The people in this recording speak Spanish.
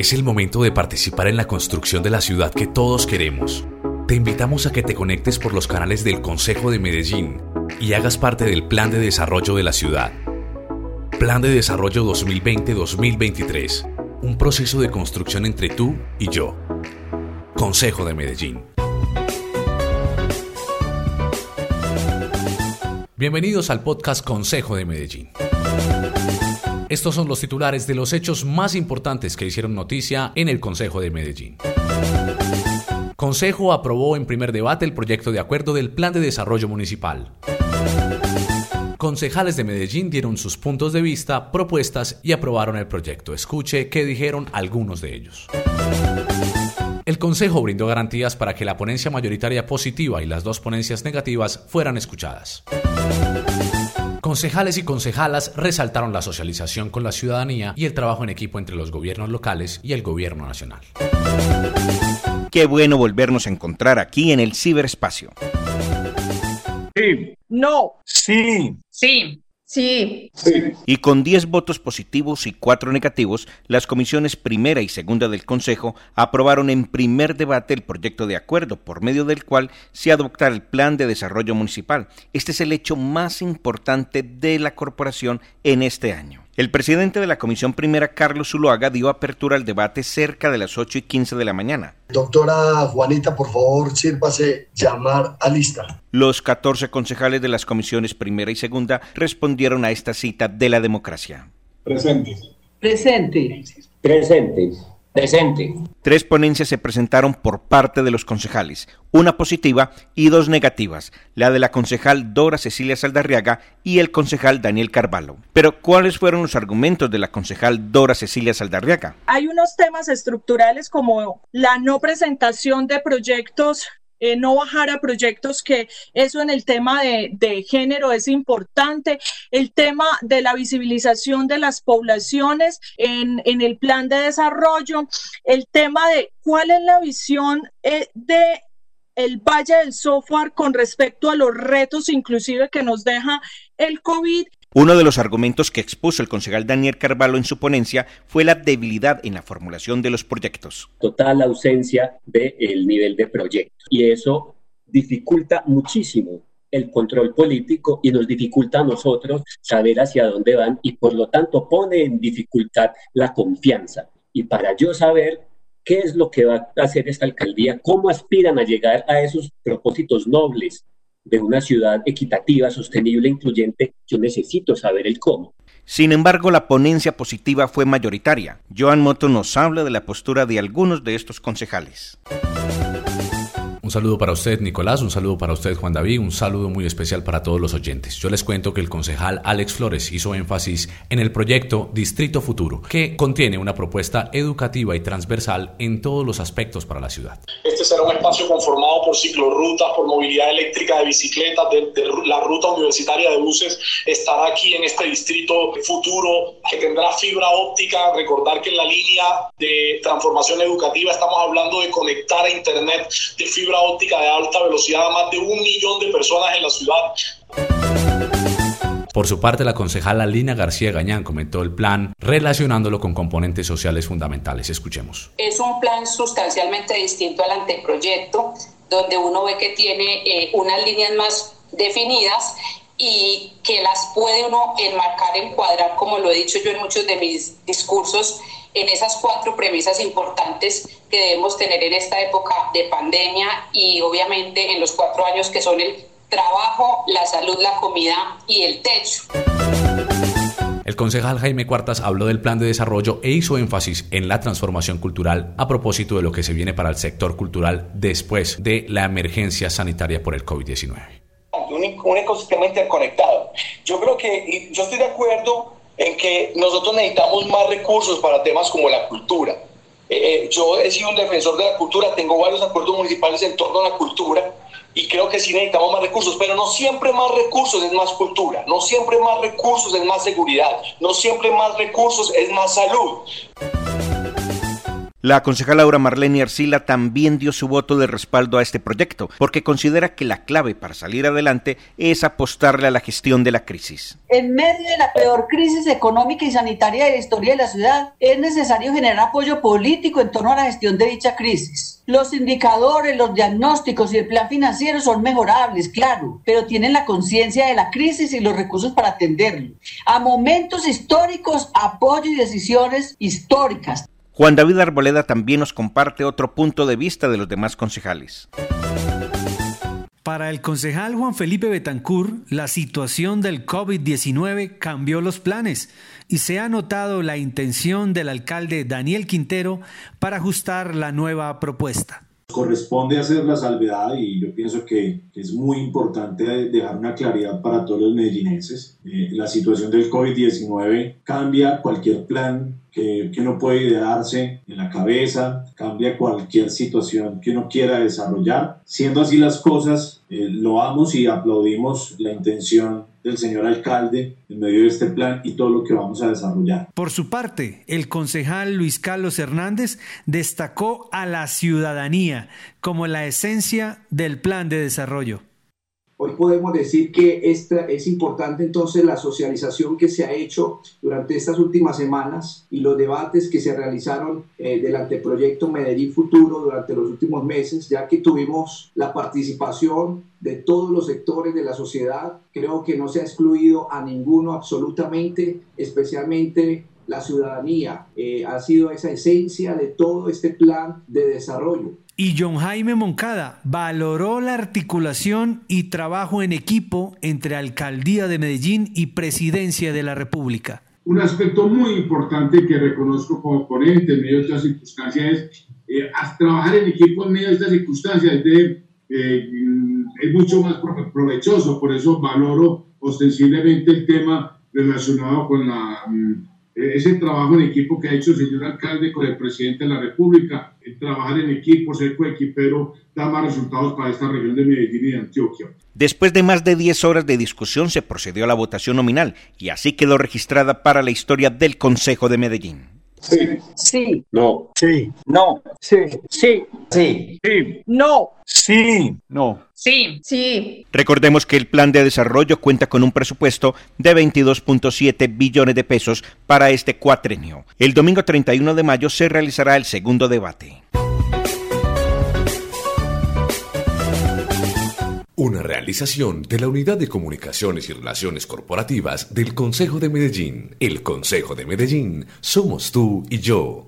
Es el momento de participar en la construcción de la ciudad que todos queremos. Te invitamos a que te conectes por los canales del Consejo de Medellín y hagas parte del Plan de Desarrollo de la ciudad. Plan de Desarrollo 2020-2023. Un proceso de construcción entre tú y yo. Consejo de Medellín. Bienvenidos al podcast Consejo de Medellín. Estos son los titulares de los hechos más importantes que hicieron noticia en el Consejo de Medellín. Consejo aprobó en primer debate el proyecto de acuerdo del Plan de Desarrollo Municipal. Concejales de Medellín dieron sus puntos de vista, propuestas y aprobaron el proyecto. Escuche qué dijeron algunos de ellos. El Consejo brindó garantías para que la ponencia mayoritaria positiva y las dos ponencias negativas fueran escuchadas. Concejales y concejalas resaltaron la socialización con la ciudadanía y el trabajo en equipo entre los gobiernos locales y el gobierno nacional. Qué bueno volvernos a encontrar aquí en el ciberespacio. Sí. No. Sí. Sí. Sí. Y con 10 votos positivos y 4 negativos, las comisiones primera y segunda del Consejo aprobaron en primer debate el proyecto de acuerdo por medio del cual se adopta el Plan de Desarrollo Municipal. Este es el hecho más importante de la corporación en este año. El presidente de la Comisión Primera, Carlos Zuluaga, dio apertura al debate cerca de las 8 y 15 de la mañana. Doctora Juanita, por favor, sírvase llamar a lista. Los 14 concejales de las comisiones Primera y Segunda respondieron a esta cita de la democracia. Presentes. Presente. Presentes. Presente. Tres ponencias se presentaron por parte de los concejales, una positiva y dos negativas, la de la concejal Dora Cecilia Saldarriaga y el concejal Daniel Carvalho. Pero, ¿cuáles fueron los argumentos de la concejal Dora Cecilia Saldarriaga? Hay unos temas estructurales como la no presentación de proyectos eh, no bajar a proyectos que eso en el tema de, de, género es importante, el tema de la visibilización de las poblaciones en, en el plan de desarrollo, el tema de cuál es la visión eh, de el Valle del Software con respecto a los retos inclusive que nos deja el COVID uno de los argumentos que expuso el concejal Daniel Carvalho en su ponencia fue la debilidad en la formulación de los proyectos. Total ausencia del nivel de proyectos. Y eso dificulta muchísimo el control político y nos dificulta a nosotros saber hacia dónde van y por lo tanto pone en dificultad la confianza. Y para yo saber qué es lo que va a hacer esta alcaldía, cómo aspiran a llegar a esos propósitos nobles de una ciudad equitativa, sostenible incluyente, yo necesito saber el cómo. Sin embargo, la ponencia positiva fue mayoritaria. Joan Moto nos habla de la postura de algunos de estos concejales. Un saludo para usted, Nicolás, un saludo para usted, Juan David, un saludo muy especial para todos los oyentes. Yo les cuento que el concejal Alex Flores hizo énfasis en el proyecto Distrito Futuro, que contiene una propuesta educativa y transversal en todos los aspectos para la ciudad. Este será un espacio conformado por ciclorrutas, por movilidad eléctrica de bicicletas, de, de la ruta universitaria de buses, estará aquí en este Distrito Futuro, que tendrá fibra óptica. Recordar que en la línea de transformación educativa estamos hablando de conectar a Internet de fibra óptica de alta velocidad a más de un millón de personas en la ciudad. Por su parte, la concejala Lina García Gañán comentó el plan relacionándolo con componentes sociales fundamentales. Escuchemos. Es un plan sustancialmente distinto al anteproyecto, donde uno ve que tiene eh, unas líneas más definidas y que las puede uno enmarcar, encuadrar, como lo he dicho yo en muchos de mis discursos, en esas cuatro premisas importantes que debemos tener en esta época de pandemia y obviamente en los cuatro años que son el trabajo, la salud, la comida y el techo. El concejal Jaime Cuartas habló del plan de desarrollo e hizo énfasis en la transformación cultural a propósito de lo que se viene para el sector cultural después de la emergencia sanitaria por el COVID-19. Un, un ecosistema interconectado. Yo creo que, yo estoy de acuerdo en que nosotros necesitamos más recursos para temas como la cultura. Eh, yo he sido un defensor de la cultura, tengo varios acuerdos municipales en torno a la cultura y creo que sí necesitamos más recursos, pero no siempre más recursos es más cultura, no siempre más recursos es más seguridad, no siempre más recursos es más salud. La concejal Laura Marlene Arcila también dio su voto de respaldo a este proyecto, porque considera que la clave para salir adelante es apostarle a la gestión de la crisis. En medio de la peor crisis económica y sanitaria de la historia de la ciudad, es necesario generar apoyo político en torno a la gestión de dicha crisis. Los indicadores, los diagnósticos y el plan financiero son mejorables, claro, pero tienen la conciencia de la crisis y los recursos para atenderlo. A momentos históricos, apoyo y decisiones históricas. Juan David Arboleda también nos comparte otro punto de vista de los demás concejales. Para el concejal Juan Felipe Betancur, la situación del COVID-19 cambió los planes y se ha notado la intención del alcalde Daniel Quintero para ajustar la nueva propuesta. Corresponde hacer la salvedad y yo pienso que es muy importante dejar una claridad para todos los medellinenses. Eh, la situación del COVID-19 cambia cualquier plan que, que uno puede idearse en la cabeza, cambia cualquier situación que uno quiera desarrollar. Siendo así las cosas, eh, lo loamos y aplaudimos la intención del señor alcalde en medio de este plan y todo lo que vamos a desarrollar. Por su parte, el concejal Luis Carlos Hernández destacó a la ciudadanía como la esencia del plan de desarrollo. Hoy podemos decir que esta, es importante entonces la socialización que se ha hecho durante estas últimas semanas y los debates que se realizaron eh, del anteproyecto Medellín Futuro durante los últimos meses, ya que tuvimos la participación de todos los sectores de la sociedad. Creo que no se ha excluido a ninguno absolutamente, especialmente la ciudadanía. Eh, ha sido esa esencia de todo este plan de desarrollo. Y John Jaime Moncada valoró la articulación y trabajo en equipo entre Alcaldía de Medellín y Presidencia de la República. Un aspecto muy importante que reconozco como ponente en medio de estas circunstancias es eh, trabajar en equipo en medio de estas circunstancias eh, es mucho más provechoso, por eso valoro ostensiblemente el tema relacionado con la mm, ese trabajo en equipo que ha hecho el señor alcalde con el presidente de la República, el trabajar en equipo, ser coequipero, da más resultados para esta región de Medellín y de Antioquia. Después de más de 10 horas de discusión se procedió a la votación nominal y así quedó registrada para la historia del Consejo de Medellín. Sí. Sí. No. Sí. No. Sí. Sí. Sí. Sí. No. Sí. No. Sí. Sí. Recordemos que el plan de desarrollo cuenta con un presupuesto de 22.7 billones de pesos para este cuatrenio. El domingo 31 de mayo se realizará el segundo debate. Una realización de la Unidad de Comunicaciones y Relaciones Corporativas del Consejo de Medellín. El Consejo de Medellín somos tú y yo.